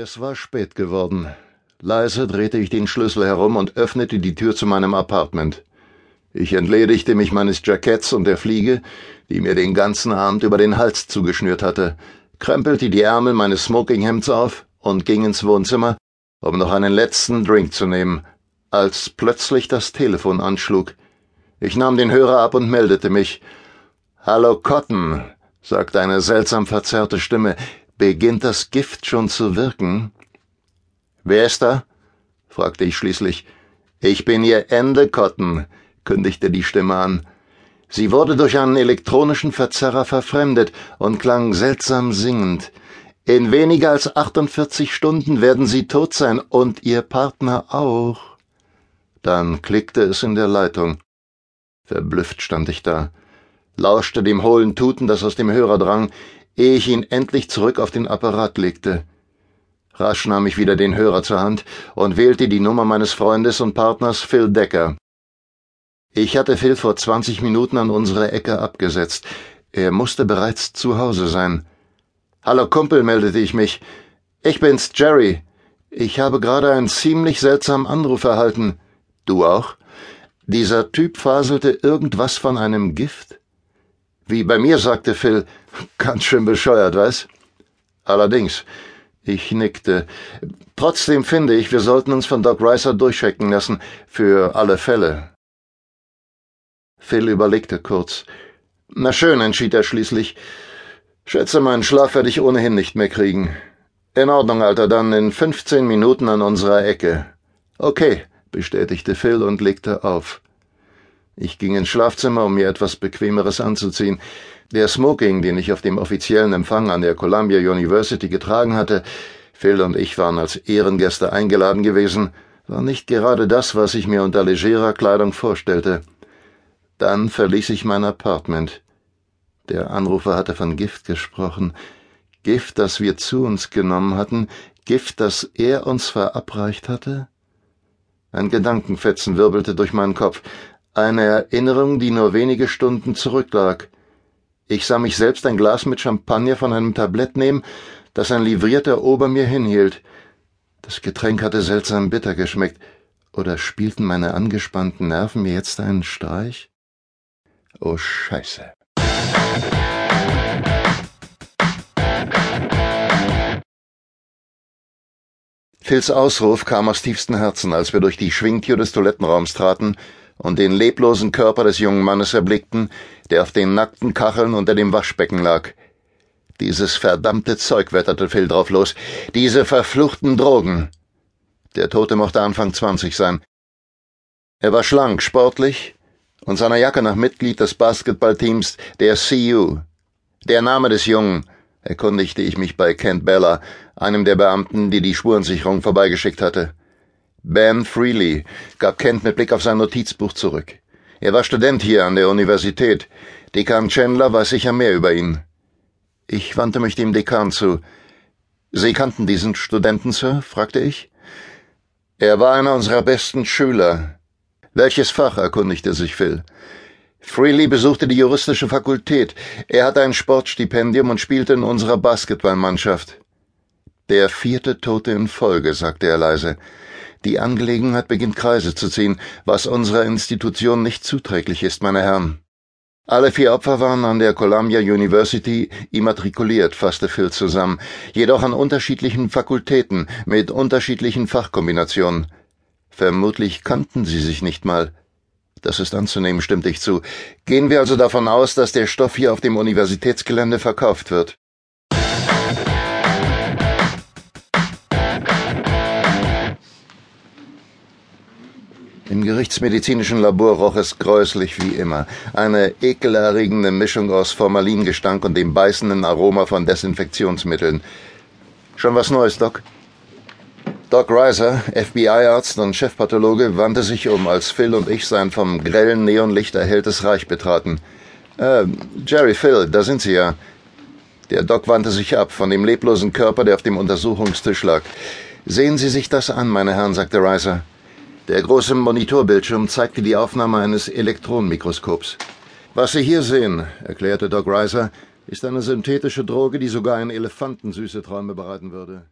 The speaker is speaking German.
Es war spät geworden. Leise drehte ich den Schlüssel herum und öffnete die Tür zu meinem Apartment. Ich entledigte mich meines Jacketts und der Fliege, die mir den ganzen Abend über den Hals zugeschnürt hatte, krempelte die Ärmel meines Smokinghemds auf und ging ins Wohnzimmer, um noch einen letzten Drink zu nehmen, als plötzlich das Telefon anschlug. Ich nahm den Hörer ab und meldete mich. Hallo Cotton, sagte eine seltsam verzerrte Stimme. Beginnt das Gift schon zu wirken? Wer ist da? fragte ich schließlich. Ich bin Ihr Endecotton, kündigte die Stimme an. Sie wurde durch einen elektronischen Verzerrer verfremdet und klang seltsam singend. In weniger als 48 Stunden werden Sie tot sein und Ihr Partner auch. Dann klickte es in der Leitung. Verblüfft stand ich da, lauschte dem hohlen Tuten, das aus dem Hörer drang, ehe ich ihn endlich zurück auf den Apparat legte. Rasch nahm ich wieder den Hörer zur Hand und wählte die Nummer meines Freundes und Partners Phil Decker. Ich hatte Phil vor zwanzig Minuten an unsere Ecke abgesetzt. Er musste bereits zu Hause sein. Hallo Kumpel, meldete ich mich. Ich bin's, Jerry. Ich habe gerade einen ziemlich seltsamen Anruf erhalten. Du auch? Dieser Typ faselte irgendwas von einem Gift? Wie bei mir, sagte Phil. Ganz schön bescheuert, was? Allerdings. Ich nickte. Trotzdem finde ich, wir sollten uns von Doc Reiser durchchecken lassen. Für alle Fälle. Phil überlegte kurz. Na schön, entschied er schließlich. Schätze, meinen Schlaf werde ich ohnehin nicht mehr kriegen. In Ordnung, Alter, dann in fünfzehn Minuten an unserer Ecke. Okay, bestätigte Phil und legte auf. Ich ging ins Schlafzimmer, um mir etwas Bequemeres anzuziehen. Der Smoking, den ich auf dem offiziellen Empfang an der Columbia University getragen hatte, Phil und ich waren als Ehrengäste eingeladen gewesen, war nicht gerade das, was ich mir unter legerer Kleidung vorstellte. Dann verließ ich mein Apartment. Der Anrufer hatte von Gift gesprochen. Gift, das wir zu uns genommen hatten, Gift, das er uns verabreicht hatte? Ein Gedankenfetzen wirbelte durch meinen Kopf. Eine Erinnerung, die nur wenige Stunden zurücklag. Ich sah mich selbst ein Glas mit Champagner von einem Tablett nehmen, das ein livrierter Ober mir hinhielt. Das Getränk hatte seltsam bitter geschmeckt. Oder spielten meine angespannten Nerven mir jetzt einen Streich? Oh Scheiße. Phils Ausruf kam aus tiefstem Herzen, als wir durch die Schwingtür des Toilettenraums traten und den leblosen Körper des jungen Mannes erblickten, der auf den nackten Kacheln unter dem Waschbecken lag. Dieses verdammte Zeug wetterte Phil drauf los. Diese verfluchten Drogen. Der Tote mochte Anfang zwanzig sein. Er war schlank, sportlich und seiner Jacke nach Mitglied des Basketballteams der CU. Der Name des Jungen, erkundigte ich mich bei Kent Bella, einem der Beamten, die die Spurensicherung vorbeigeschickt hatte. Ben Freely, gab Kent mit Blick auf sein Notizbuch zurück. Er war Student hier an der Universität. Dekan Chandler weiß sicher mehr über ihn. Ich wandte mich dem Dekan zu. Sie kannten diesen Studenten, Sir? fragte ich. Er war einer unserer besten Schüler. Welches Fach? erkundigte sich Phil. Freely besuchte die juristische Fakultät. Er hatte ein Sportstipendium und spielte in unserer Basketballmannschaft. Der vierte Tote in Folge, sagte er leise. Die Angelegenheit beginnt Kreise zu ziehen, was unserer Institution nicht zuträglich ist, meine Herren. Alle vier Opfer waren an der Columbia University immatrikuliert, fasste Phil zusammen, jedoch an unterschiedlichen Fakultäten mit unterschiedlichen Fachkombinationen. Vermutlich kannten sie sich nicht mal. Das ist anzunehmen, stimmte ich zu. Gehen wir also davon aus, dass der Stoff hier auf dem Universitätsgelände verkauft wird. Im gerichtsmedizinischen Labor roch es gräuslich wie immer. Eine ekelerregende Mischung aus Formalingestank und dem beißenden Aroma von Desinfektionsmitteln. Schon was Neues, Doc? Doc Reiser, FBI-Arzt und Chefpathologe, wandte sich um, als Phil und ich sein vom grellen Neonlicht erhelltes Reich betraten. Äh, Jerry, Phil, da sind Sie ja. Der Doc wandte sich ab von dem leblosen Körper, der auf dem Untersuchungstisch lag. Sehen Sie sich das an, meine Herren, sagte Reiser. Der große Monitorbildschirm zeigte die Aufnahme eines Elektronenmikroskops. Was Sie hier sehen, erklärte Doc Reiser, ist eine synthetische Droge, die sogar ein Elefanten süße Träume bereiten würde.